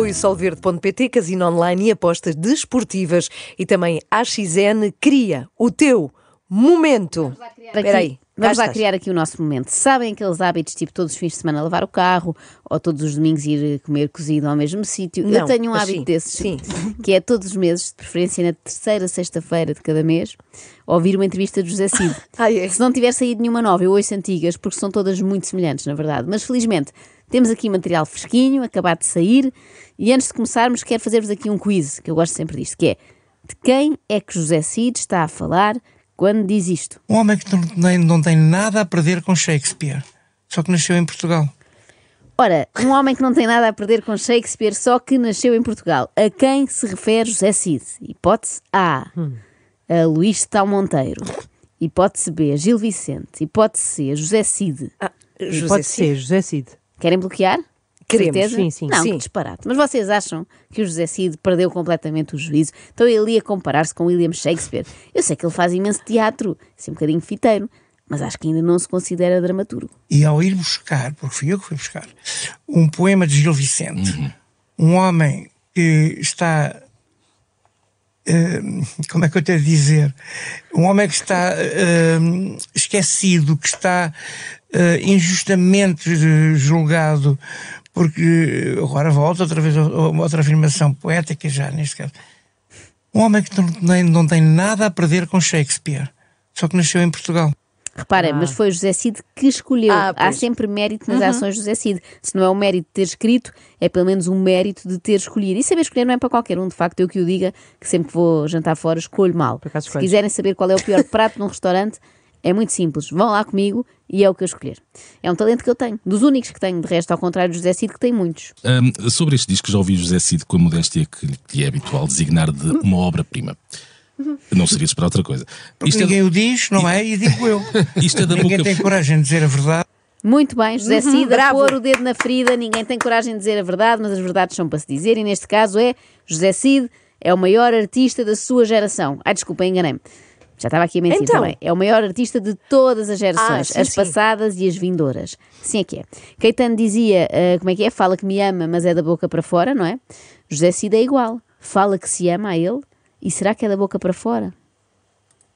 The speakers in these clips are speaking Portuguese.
Apoio solverde.pt, casino online e apostas desportivas. E também a XN cria o teu momento. Espera aí. Vamos lá criar aqui o nosso momento. Sabem aqueles hábitos, tipo todos os fins de semana lavar o carro, ou todos os domingos ir comer cozido ao mesmo sítio? Eu tenho um hábito sim, desses, sim. que é todos os meses, de preferência na terceira sexta-feira de cada mês, ouvir uma entrevista de José Cid. Ah, é? Se não tiver saído nenhuma nova, eu ouço antigas, porque são todas muito semelhantes, na verdade. Mas felizmente temos aqui material fresquinho, acabado de sair, e antes de começarmos, quero fazer-vos aqui um quiz, que eu gosto sempre disto, que é de quem é que José Cid está a falar quando diz isto? Um homem que não tem, não tem nada a perder com Shakespeare, só que nasceu em Portugal. Ora, um homem que não tem nada a perder com Shakespeare, só que nasceu em Portugal. A quem se refere José Cid? Hipótese A. A Luís de Tal Monteiro. Hipótese B. Gil Vicente. Hipótese C. José Cid. Ah, José Cid. ser, José Cid. Querem bloquear? Queremos, Certeza? sim, sim. Não, Sim. que disparate. Mas vocês acham que o José Cid perdeu completamente o juízo? Então ele ia comparar-se com William Shakespeare. Eu sei que ele faz imenso teatro, assim um bocadinho fiteiro, mas acho que ainda não se considera dramaturgo. E ao ir buscar, porque fui eu que fui buscar, um poema de Gil Vicente, um homem que está. eh, como é que eu tenho de dizer? Um homem que está eh, esquecido, que está eh, injustamente eh, julgado, porque agora volta outra vez a outra afirmação poética, já neste caso. Um homem que não tem, não tem nada a perder com Shakespeare, só que nasceu em Portugal. Reparem, mas foi o José Cid que escolheu. Ah, Há sempre mérito nas ações de José Cid. Se não é o mérito de ter escrito, é pelo menos um mérito de ter escolhido. E saber escolher não é para qualquer um, de facto, eu que o diga, que sempre que vou jantar fora escolho mal. Por acaso Se quiserem saber qual é o pior prato num restaurante, é muito simples. Vão lá comigo e é o que eu escolher. É um talento que eu tenho. Dos únicos que tenho, de resto, ao contrário do José Cid, que tem muitos. Ahm, sobre este disco, já ouvi José Cid com a modéstia que lhe é habitual designar de uma obra-prima. Não seria esperar outra coisa. Isto é, Ninguém o diz, não é? E digo eu. isto é da Ninguém boca. tem coragem de dizer a verdade. Muito bem, José Cid, a bravo. pôr o dedo na ferida, ninguém tem coragem de dizer a verdade, mas as verdades são para se dizer, e neste caso é José Cid é o maior artista da sua geração. Ai, desculpa, enganei-me. Já estava aqui a mentir Então? também. É o maior artista de todas as gerações, Ah, sim, as sim. passadas e as vindouras. Sim é que é. Caetano dizia, ah, como é que é? Fala que me ama, mas é da boca para fora, não é? José Cid é igual. Fala que se ama a ele, e será que é da boca para fora?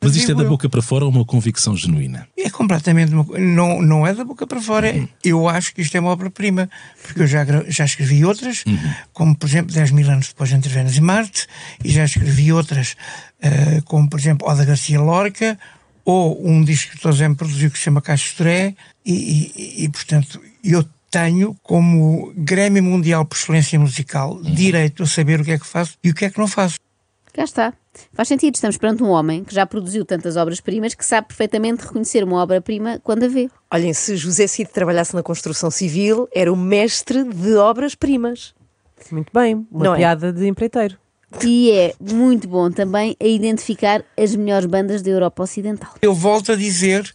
Mas isto é da boca para fora ou uma convicção genuína? É completamente. uma Não, não é da boca para fora. Uhum. Eu acho que isto é uma obra-prima. Porque eu já, já escrevi outras, Uhum. como por exemplo 10 mil anos depois entre Vênus e Marte, e já escrevi outras, eh, como por exemplo Oda Garcia Lorca, ou um disco que o Tosé produziu que se chama Caixa Toré, e, e, e, portanto eu tenho como Grêmio Mundial por Excelência Musical Uhum. direito a saber o que é que faço e o que é que não faço. Cá está. Faz sentido, estamos perante um homem que já produziu tantas obras-primas que sabe perfeitamente reconhecer uma obra-prima quando a vê. Olhem, se José Cid trabalhasse na construção civil, era o mestre de obras-primas. Muito bem, uma Não é? piada de empreiteiro. E é muito bom também a identificar as melhores bandas da Europa Ocidental. Eu volto a dizer,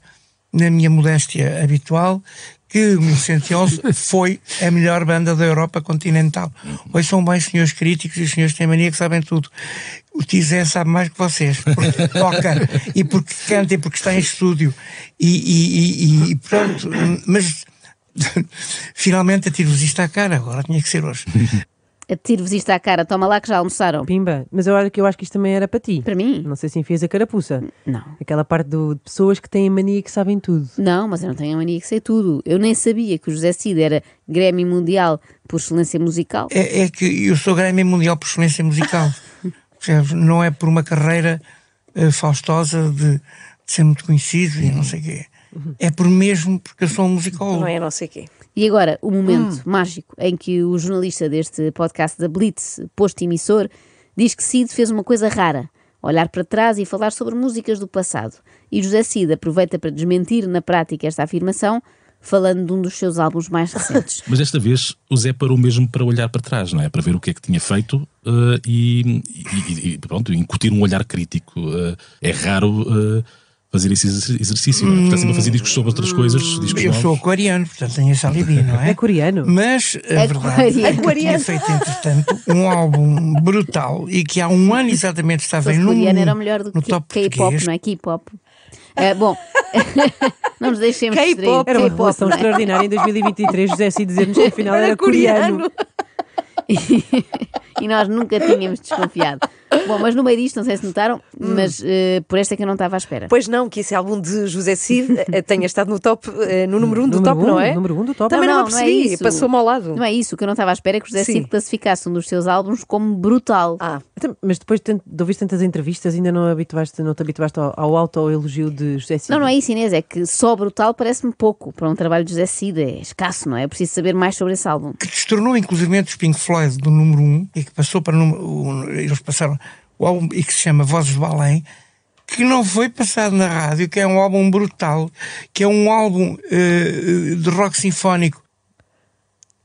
na minha modéstia habitual, que o 1111 foi a melhor banda da Europa continental. Hoje são bem senhores críticos e os senhores têm mania que sabem tudo. O Tizé sabe mais que vocês, porque toca e porque canta e porque está em estúdio. E, e, e- e pronto, mas finalmente atiro-vos isto à cara, agora tinha que ser hoje. Atiro-vos isto à cara, toma lá que já almoçaram. Pimba. Mas eu acho que eu acho que isto também era para ti. Para mim? Não sei se enfias a carapuça. Não. Aquela parte do- de pessoas que têm a mania que sabem tudo. Não, mas eu não tenho a mania que sei tudo. Eu nem sabia que o José Cid era Grêmio Mundial por excelência musical. É, é que eu sou Grêmio Mundial por excelência musical. Não é por uma carreira eh, faustosa de, de ser muito conhecido e não sei o quê. É por mesmo porque eu sou um musicólogo. Não é não sei quê. E agora, o momento mágico em que o jornalista deste podcast da Blitz, posto emissor, diz que Cid fez uma coisa rara: olhar para trás e falar sobre músicas do passado. E José Cid aproveita para desmentir na prática esta afirmação, falando de um dos seus álbuns mais recentes. Mas desta vez o Zé parou mesmo para olhar para trás, não é? Para ver o que é que tinha feito eh, e, e- e, pronto, incutir um olhar crítico. Eh, é raro eh, fazer esse exerc- exercício, não é? Está sempre a fazer discos sobre outras coisas, discos Eu sou novos. aquariano, portanto tenho esse alibi, não é? É coreano? Mas a verdade é que eu tinha feito, entretanto, um álbum brutal e que há um ano exatamente estava Se em número coreano era melhor do no que top K-pop, não é? K-pop. Ah, bom, não nos deixemos K-pop. distrair. Era uma não é? extraordinária em 2023. José Cid dizer-nos que afinal era, coreano. e nós nunca tínhamos desconfiado. Bom, mas no meio disto, não sei se notaram, mas eh, por esta é que eu não estava à espera. Pois não, que esse álbum de José Cid eh, tenha estado no top, eh, no número 1 um do Número top, um, não é? número um do top. Também Não, não, não, me não é percebi, isso. passou-me ao lado. Não é isso, o que eu não estava à espera é que o José Sim. Cid classificasse um dos seus álbuns como brutal. Ah, Então, Mas depois de, de ouvir tantas entrevistas, ainda não, habituaste, não te habituaste ao, ao auto-elogio de José Cid? Não, não é isso, Inês, é que só brutal parece-me pouco para um trabalho de José Cid, é escasso, não é? É preciso saber mais sobre esse álbum. que destornou inclusive os Pink Floyd do número 1 um, e que passou para o número. o- eles passaram o álbum e que se chama Vozes do Além, que não foi passado na rádio, que é um álbum brutal, que é um álbum eh, de rock sinfónico.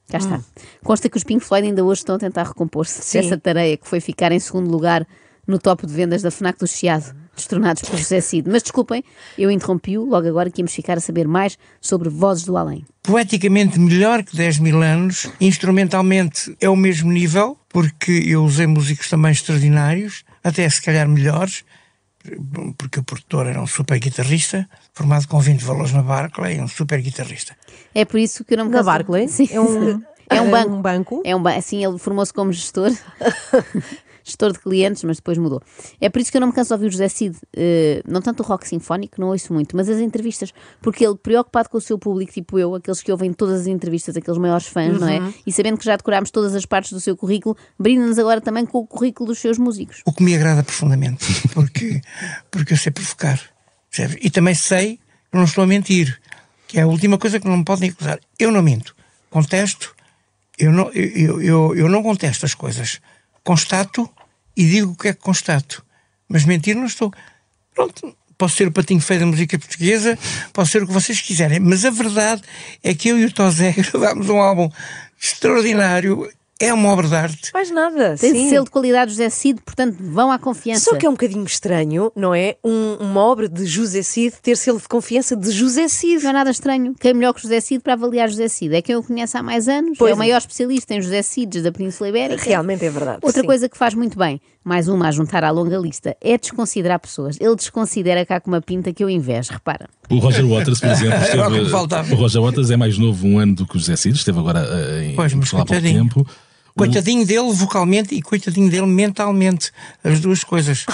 Cá está. Consta que os Pink Floyd ainda hoje estão a tentar recompor-se dessa tarefa que foi ficar em segundo lugar no top de vendas da FNAC do Chiado, destronados por José Cid. Mas desculpem, eu interrompi-o logo agora que íamos ficar a saber mais sobre Vozes do Além. Poeticamente melhor que 10 mil anos, instrumentalmente é o mesmo nível, porque eu usei músicos também extraordinários, até se calhar melhores, porque o produtor era um super guitarrista, formado com 20 valores na Barclay, um super guitarrista. É por isso que eu não me Na Barclay? Sim. É um, É um é banco. um banco. É um ba- Assim, ele formou-se como gestor. gestor de clientes, mas depois mudou. É por isso que eu não me canso de ouvir o José Cid, eh, não tanto o rock sinfónico, não ouço muito, mas as entrevistas, porque ele, preocupado com o seu público, tipo eu, aqueles que ouvem todas as entrevistas, aqueles maiores fãs, não é? E sabendo que já decorámos todas as partes do seu currículo, brinda-nos agora também com o currículo dos seus músicos. O que me agrada profundamente, porque, porque eu sei provocar. E também sei que não estou a mentir, que é a última coisa que não me podem acusar. Eu não minto. Contesto, eu não, eu, eu, eu não contesto as coisas. Constato e digo o que é que constato. Mas mentir não estou. Pronto, posso ser o patinho feio da música portuguesa, posso ser o que vocês quiserem, mas a verdade é que eu e o Tozé gravámos um álbum extraordinário, é uma obra de arte. mais nada. Tem sim. selo de qualidade José Cid, portanto, vão à confiança. Só que é um bocadinho estranho, não é? Um- uma obra de José Cid ter selo de confiança de José Cid. Não é nada estranho. Quem é melhor que José Cid para avaliar José Cid? É quem o conhece há mais anos, Pois é o é. maior especialista em José Cides da Península Ibérica. Realmente é verdade. Outra sim. coisa que faz muito bem, mais uma a juntar à longa lista, é desconsiderar pessoas. Ele desconsidera cá com uma pinta que eu invejo, repara. O Roger Waters, por exemplo, Era o que me esteve, o Roger Waters é mais novo um ano do que o José Cid, esteve agora eh, em Pois, mas Portugal há pouco tempo. Coitadinho dele vocalmente e coitadinho dele mentalmente. As duas coisas.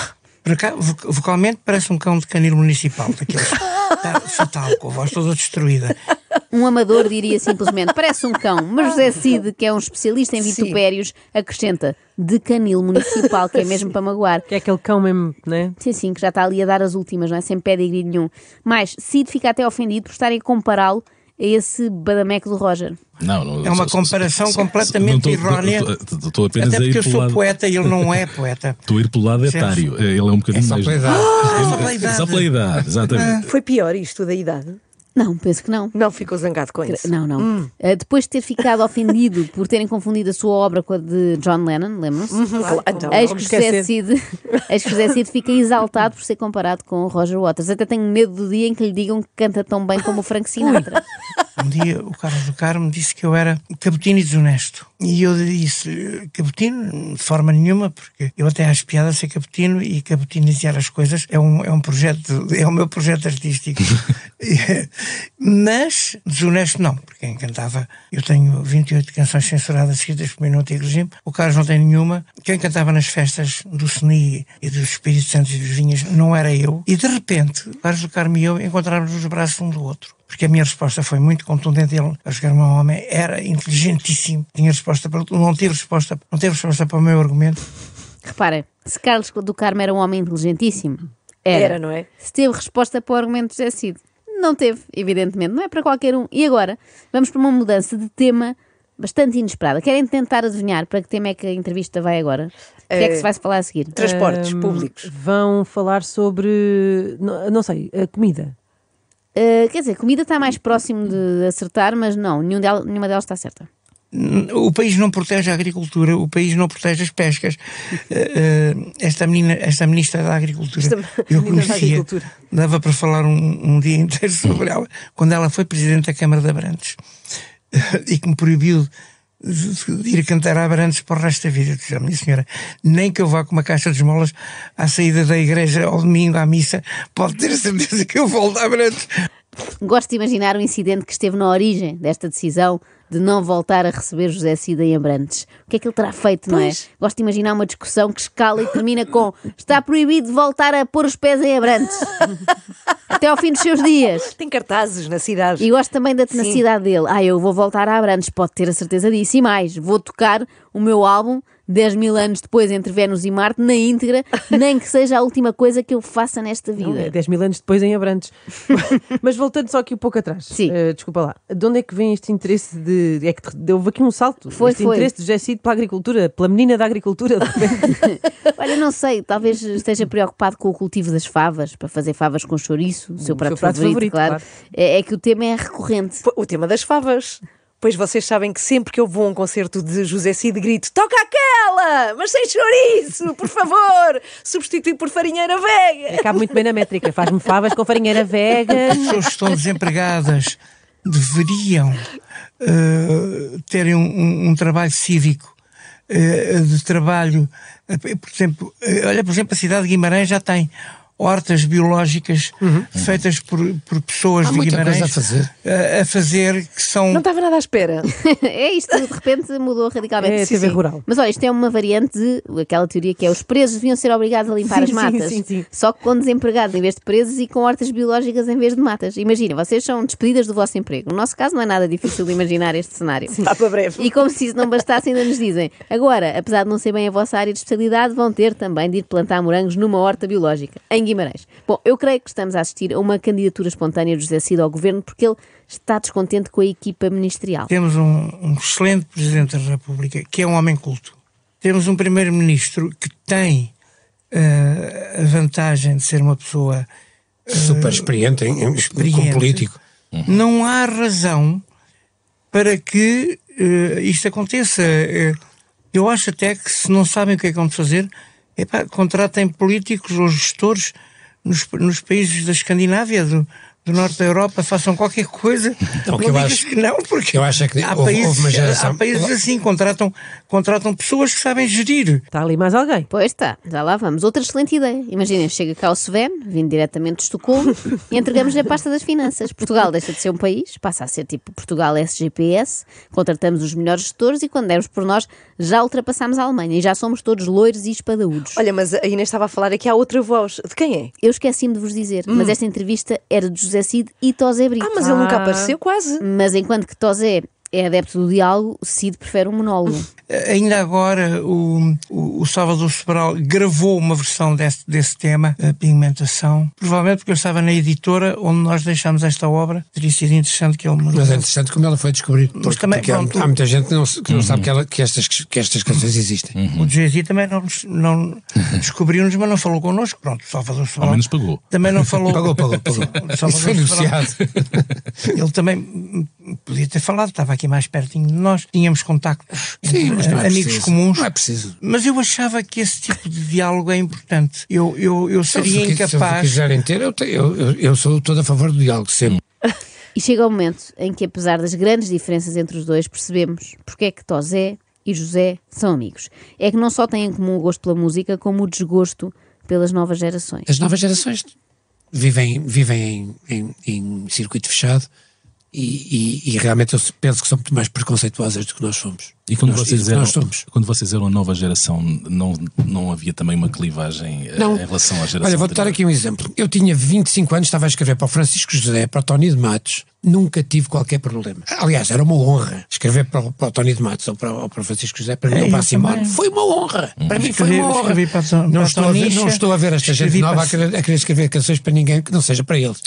Por cá, vo- vocalmente parece um cão de canil municipal, daqueles. Está fatal, com a voz toda destruída. Um amador diria simplesmente, parece um cão, mas José Cid, que é um especialista em Sim. vitupérios, acrescenta de canil municipal, que é mesmo para magoar. Que é aquele cão mesmo, né? Sim, sim, que já está ali a dar as últimas, não é? Sem pedigree nenhum. Mas Cid fica até ofendido por estarem a compará-lo a esse badameco do Roger. Não, não, É uma só- comparação só- completamente tô- errónea. Estou apenas Até porque eu sou lado. poeta e ele não é poeta. Estou a ir pelo lado etário. Ele é um bocadinho É só mais. pela idade. É só pela idade. Só pela idade, exatamente. Foi pior isto da idade? Não, penso que não. Não ficou zangado com isso. Não, não. Uh, depois de ter ficado ofendido por terem confundido a sua obra com a de John Lennon, lembram-se? Claro, então, Eis que, José. Cid, eis que José Cid fica exaltado por ser comparado com o Roger Waters. Até tenho medo do dia em que lhe digam que canta tão bem como o Frank Sinatra. Um dia o Carlos do Carmo disse que eu era cabotino e desonesto. E eu disse, cabotino, de forma nenhuma, porque eu até acho piada ser cabotino e cabotinizar as coisas é um, é um projeto, é o meu projeto artístico. Mas desonesto não, porque quem cantava, eu tenho 28 canções censuradas escritas por mim no antigo regime, o Carlos não tem nenhuma. Quem cantava nas festas do SNI e dos Espíritos Santos e dos Vinhas não era eu. E de repente, o Carlos do Carmo e eu encontrávamos os braços um do outro porque a minha resposta foi muito contundente. Ele, a jogar um homem, era inteligentíssimo, tinha resposta para tudo, não teve resposta, não teve resposta para o meu argumento. Reparem, se Carlos do Carmo era um homem inteligentíssimo, era. Era, não é? Se teve resposta para o argumento de José Cid, não teve, evidentemente. Não é para qualquer um. E agora, vamos para uma mudança de tema bastante inesperada. Querem tentar adivinhar para que tema é que a entrevista vai agora? O que é que se vai falar a seguir? Transportes públicos. Vão falar sobre. Não, não sei, a comida. Uh, quer dizer, comida está mais próximo de acertar, mas não, nenhum nenhuma delas está certa. O país não protege a agricultura, o país não protege as pescas. Eh, eh, esta, menina, esta ministra da Agricultura, Esta eu conhecia, Agricultura. dava para falar um, um dia inteiro sobre ela, quando ela foi presidente da Câmara de Abrantes e que me proibiu de ir cantar a Abrantes para o resto da vida. Eu disse, "Ah, minha senhora, nem que eu vá com uma caixa de esmolas à saída da igreja ao domingo à missa, pode ter a certeza que eu volto a Abrantes. Gosto de imaginar o incidente que esteve na origem desta decisão de não voltar a receber José Cida em Abrantes. O que é que ele terá feito, não é? Pois. Gosto de imaginar uma discussão que escala e termina com está proibido voltar a pôr os pés em Abrantes. Até ao fim dos seus dias. Tem cartazes na cidade. E gosto também da tenacidade dele. Ah, eu vou voltar a Abrantes, pode ter a certeza disso. E mais, vou tocar o meu álbum 10 mil anos depois entre Vênus e Marte na íntegra, nem que seja a última coisa que eu faça nesta Não, é vida. 10 mil anos depois em Abrantes. Mas voltando só aqui um pouco atrás. Sim. eh, desculpa lá. De onde é que vem este interesse de. É que houve aqui um salto. Foi, este foi. interesse de José Cid pela agricultura, pela menina da agricultura. Olha, não sei, talvez esteja preocupado com o cultivo das favas, para fazer favas com chouriço, o seu prato, seu prato favorito, favorito, claro. claro. É, é que o tema é recorrente. O tema das favas. Pois vocês sabem que sempre que eu vou a um concerto de José Cid grito toca aquela, mas sem chouriço, por favor, substitui por farinheira vega. Cabe muito bem na métrica. Faz-me favas com farinheira vega. As pessoas que estão desempregadas deveriam eh, terem um, um- um trabalho cívico eh, de trabalho. eh, por exemplo, olha, por exemplo, a cidade de Guimarães já tem hortas biológicas feitas por, por pessoas Há de muita Guimarães coisa a fazer. eh, a fazer que são Não estava nada à espera. é isto, de repente mudou radicalmente. É, Sim, TV sim. rural. Mas olha, isto é uma variante de aquela teoria que é os presos deviam ser obrigados a limpar Sim, as matas. sim, sim. Só que com desempregados em vez de presos e com hortas biológicas em vez de matas. Imaginem, vocês são despedidas do vosso emprego. No nosso caso não é nada difícil de imaginar este cenário. Está para breve. E como se isso não bastasse, ainda nos dizem: agora, apesar de não ser bem a vossa área de especialidade, vão ter também de ir plantar morangos numa horta biológica, em Guimarães. Bom, eu creio que estamos a assistir a uma candidatura espontânea de José Cid ao governo porque ele está descontente com a equipa ministerial. Temos um, um excelente Presidente da República, que é um homem culto. Temos um Primeiro-Ministro que tem eh, a vantagem de ser uma pessoa Super experiente, em, em- experiente. como político. Não há razão para que eh, isto aconteça. Eu acho até que se não sabem o que é que vão fazer, epá, contratem políticos ou gestores nos, nos países da Escandinávia, do, do norte da Europa, façam qualquer coisa. Não, Não, que eu digas acho- que não, porque eu acho é que há, houve- países, houve uma geração- há países assim, contratam, contratam pessoas que sabem gerir. Está ali mais alguém. Pois está, já lá vamos. Outra excelente ideia. Imaginem, chega cá o Sven, vindo diretamente de Estocolmo, e entregamos-lhe a pasta das finanças. Portugal deixa de ser um país, passa a ser tipo Portugal SGPS, contratamos os melhores gestores e quando demos por nós, já ultrapassamos a Alemanha e já somos todos loiros e espadaúdos. Olha, mas a Inês estava a falar aqui há outra voz. De quem é? Eu esqueci-me de vos dizer, mas esta entrevista era de José Cid e Tosé Brito. Ah, mas ele nunca Ah. apareceu quase. Mas enquanto que Tosé é adepto do diálogo, Cid prefere um monólogo. Ainda agora o, o, o Salvador Sobral gravou uma versão desse, desse tema, a pigmentação, provavelmente porque eu estava na editora onde nós deixámos esta obra. Teria sido interessante que ele me Mas é interessante como ela foi descobrir. Porque, também, porque há, pronto. há muita gente que não, que não sabe que, ela- que estas, que estas canções existem. O Jay-Z também não, não descobriu-nos, mas não falou connosco. Pronto, o Salvador Sobral. Ao menos pagou. Também não falou. Pagou, pagou, pagou. Isso Salvador foi Sobral. negociado. Ele também podia ter falado, estava aqui mais pertinho de nós, tínhamos contactos, Sim, mas não é amigos preciso. comuns. Não é preciso. Mas eu achava que esse tipo de diálogo é importante. Eu, eu, eu Se seria se incapaz. quiserem ter, eu, eu, eu, eu sou todo a favor do diálogo, sempre. E chega o momento em que, apesar das grandes diferenças entre os dois, percebemos porque é que Tosé e José são amigos. É que não só têm em comum o gosto pela música, como o desgosto pelas novas gerações. As novas gerações vivem, vivem em, em, em circuito fechado e, e- e realmente eu penso que são muito mais preconceituosas do que nós fomos. E quando nós, vocês, eram, quando vocês eram a nova geração, não, não havia também uma clivagem eh, Não. em relação à geração Olha, vou-te dar aqui um exemplo. Eu tinha 25 anos, estava a escrever para o Francisco José, para o Tony de Matos, nunca tive qualquer problema. Aliás, era uma honra escrever para o, para o Tony de Matos ou para, ou para o Francisco José, para mim, É, ou para a eu Simone. também. Foi uma honra. Para mim foi Escrevi- uma honra. para não, estou a ver, não estou a ver esta gente nova para a querer, a querer escrever canções para ninguém que não seja para eles.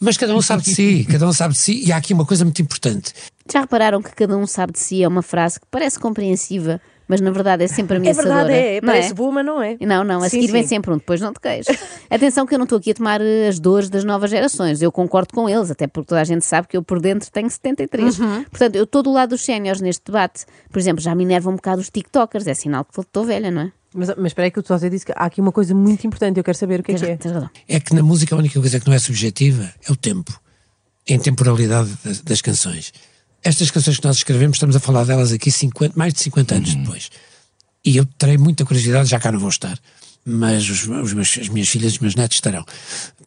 Mas cada um sabe de si, cada um sabe de si, e há aqui uma coisa muito importante. Já repararam que cada um sabe de si é uma frase que parece compreensiva, mas na verdade é sempre É ameaçadora? verdade, é. não Parece boa, mas não é. Não, não, a Sim, seguir vem sim. sempre um, depois não te queixes. Atenção que eu não estou aqui a tomar eh, as dores das novas gerações, eu concordo com eles, até porque toda a gente sabe que eu por dentro tenho 73. Uhum. Portanto, eu estou do lado dos séniores neste debate. Por exemplo, já me enervam um bocado os tiktokers, é sinal que estou velha, não é? Mas, mas espera aí que o Tosé disse que há aqui uma coisa muito importante, eu quero saber o que é que é. É que na música a única coisa que não é subjetiva é o tempo, a intemporalidade das, das canções. Estas canções que nós escrevemos, estamos a falar delas aqui 50, mais de 50 anos depois. E eu terei muita curiosidade, já cá não vou estar, mas os, os meus, as minhas filhas e os meus netos estarão.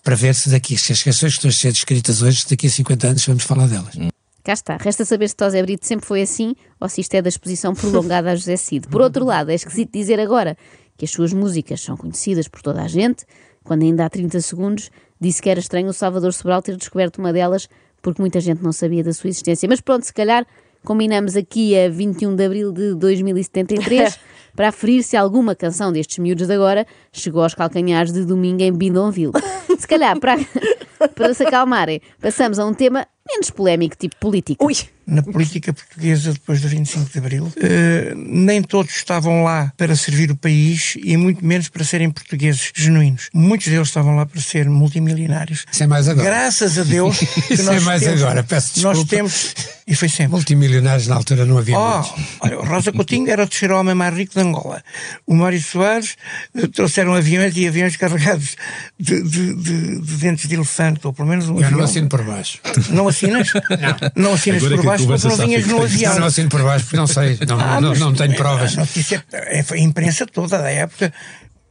Para ver se daqui, se as canções que estão a ser escritas hoje, daqui a 50 anos vamos falar delas. Cá está. Resta saber se Tosé Brito sempre foi assim ou se isto é da exposição prolongada a José Cid. Por outro lado, é esquisito dizer agora que as suas músicas são conhecidas por toda a gente, quando ainda há 30 segundos disse que era estranho o Salvador Sobral ter descoberto uma delas porque muita gente não sabia da sua existência. Mas pronto, se calhar combinamos aqui a 21 de abril de 2073 para aferir se alguma canção destes miúdos de agora chegou aos calcanhares de domingo em Bindonville. Se calhar, para, para se acalmarem, passamos a um tema menos polémico, tipo político. Ui, na política portuguesa depois do 25 de Abril. Eh, nem todos estavam lá para servir o país e muito menos para serem portugueses genuínos. Muitos deles estavam lá para ser multimilionários. Isso é mais agora. Graças a Deus. que Isso é mais temos- agora, peço desculpa. Nós temos. E foi sempre. Multimilionários na altura não havia Oh, muitos. olha, o Rosa Coutinho era o terceiro homem mais rico de Angola. O Mário Soares eh, trouxeram aviões e aviões carregados de, de- de- de dentes de elefante, ou pelo menos um Eu avião. não assino por baixo. Não assinas? Não assinas Agora por baixo porque não vinhas no avião. Eu não assino por baixo porque não sei, não, Ah, não, não tenho provas. A notícia é, foi a imprensa toda da época.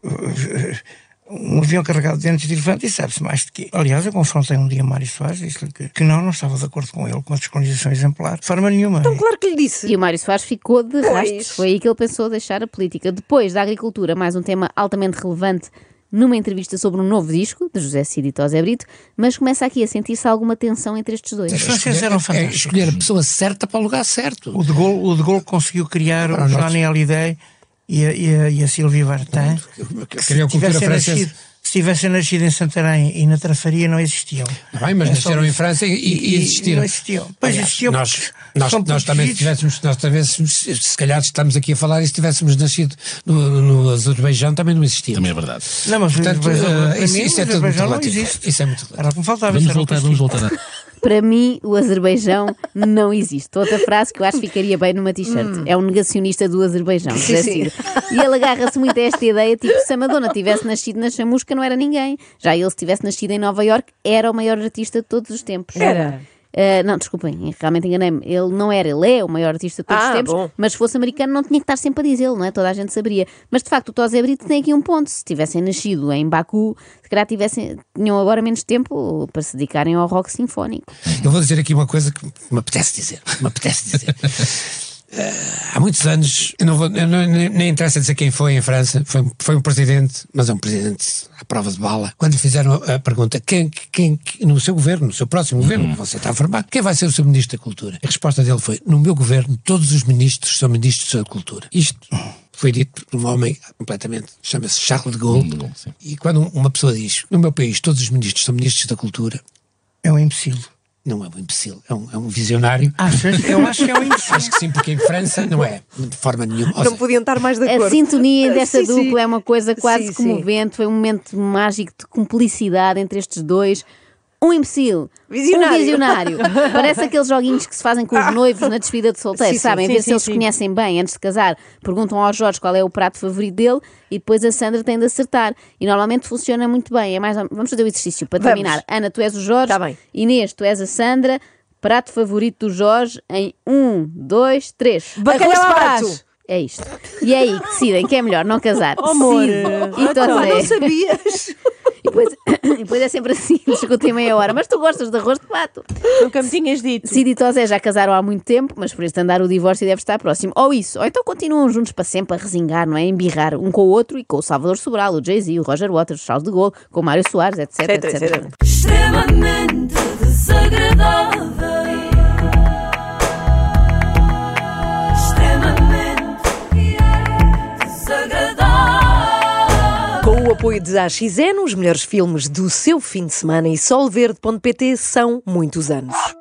uh, Um avião carregado de dentes de elefante e sabe-se mais de quê. Aliás, eu confrontei um dia Mário Soares, disse-lhe que, que não, não estava de acordo com ele, com a descolonização exemplar, de forma nenhuma. então claro que lhe disse. E o Mário Soares ficou de Pois. rastro. Foi aí que ele pensou deixar a política. Depois da agricultura, mais um tema altamente relevante numa entrevista sobre um novo disco, de José Cid e Tosé Brito, mas começa aqui a sentir-se alguma tensão entre estes dois. Os franceses eram É fantásticos. escolher a pessoa certa para o lugar certo. O de Gaulle, o de Gaulle conseguiu criar Para o. Johnny Hallyday e a, e a, e a Sylvie Vartan. que cultura tivessem francesa. nascido, se tivessem nascido em Santarém e na Trafaria não existiam. Bem, mas É nasceram em. França e, e existiram. Não existiam. Pois Aliás, existiam. Nós, nós, nós também tivéssemos, nós tivéssemos, se calhar estamos aqui a falar e se tivéssemos nascido no, no Azerbaijão também não existia. Também é verdade. Não, mas Portanto, para isso- mim, isso é tudo muito relativo. existe. Isso é muito relativo. Era o que me faltava. Vamos voltar, vamos voltar. Para mim, o Azerbaijão não existe. Outra frase que eu acho que ficaria bem numa t-shirt. É um negacionista do Azerbaijão. Sim. Cid. E ele agarra-se muito a esta ideia, tipo, se a Madonna tivesse nascido na chamusca, não era ninguém. Já ele, se tivesse nascido em Nova York, era o maior artista de todos os tempos. Era. Uh, não, desculpem, realmente enganei-me. Ele não era, ele é o maior artista de todos Ah, os tempos, bom. mas se fosse americano não tinha que estar sempre a dizê-lo, não é? Toda a gente saberia. Mas de facto, o Tosé Brito tem aqui um ponto. Se tivessem nascido em Baku, se calhar tivessem, tinham agora menos tempo para se dedicarem ao rock sinfónico. Eu vou dizer aqui uma coisa que me apetece dizer. Me apetece dizer. Eh, há muitos anos, eu não vou, eu não- nem, nem interessa dizer quem foi em França, foi, foi um presidente, mas é um presidente à prova de bala. Quando lhe fizeram a, a pergunta, quem, quem, no seu governo, no seu próximo governo, que você está a formar, quem vai ser o seu ministro da Cultura? A resposta dele foi: no meu governo, todos os ministros são ministros da Cultura. Isto foi dito por um homem completamente, chama-se Charles de Gaulle. E quando uma pessoa diz, no meu país, todos os ministros são ministros da Cultura, É um imbecil. Não é um imbecil, é um, é um visionário. Achas? Eu acho que é um imbecil. Acho que sim, porque em França não é, de forma nenhuma. Ou Não seja, podiam estar mais de A acordo. sintonia dessa Sim, sim. dupla é uma coisa quase Sim, sim. comovente, foi um momento mágico de cumplicidade entre estes dois. Um imbecil, Visionário. um visionário. Parece aqueles joguinhos que se fazem com os noivos na despedida de solteiro, Sim, sabem? sim, Ver se sim, eles se sim. conhecem bem antes de casar. Perguntam ao Jorge qual é o prato favorito dele e depois a Sandra tem de acertar. E normalmente funciona muito bem. É mais, vamos fazer o exercício para Vamos. terminar. Ana, tu és o Jorge. Tá bem. Inês, tu és a Sandra. Prato favorito do Jorge em um, dois, três. Bacalhau à pato. É isto. E é aí que decidem que é melhor não casar. Oh, amor. E Então, Tosé. Não sabias? E depois, e depois é sempre assim, discutem meia hora. Mas tu gostas de arroz de pato? Nunca me tinhas dito. Cid e Tosé já casaram há muito tempo, mas por este andar o divórcio deve estar próximo. Ou isso, ou então continuam juntos para sempre a resingar, não é? Embirrar um com o outro e com o Salvador Sobral, o Jay-Z, o Roger Waters, o Charles de Gaulle, com o Mário Soares, etc, Etc, etc. etc. extremamente desagradável. Apoio de AXN, os melhores filmes do seu fim de semana e solverde.pt são muitos anos.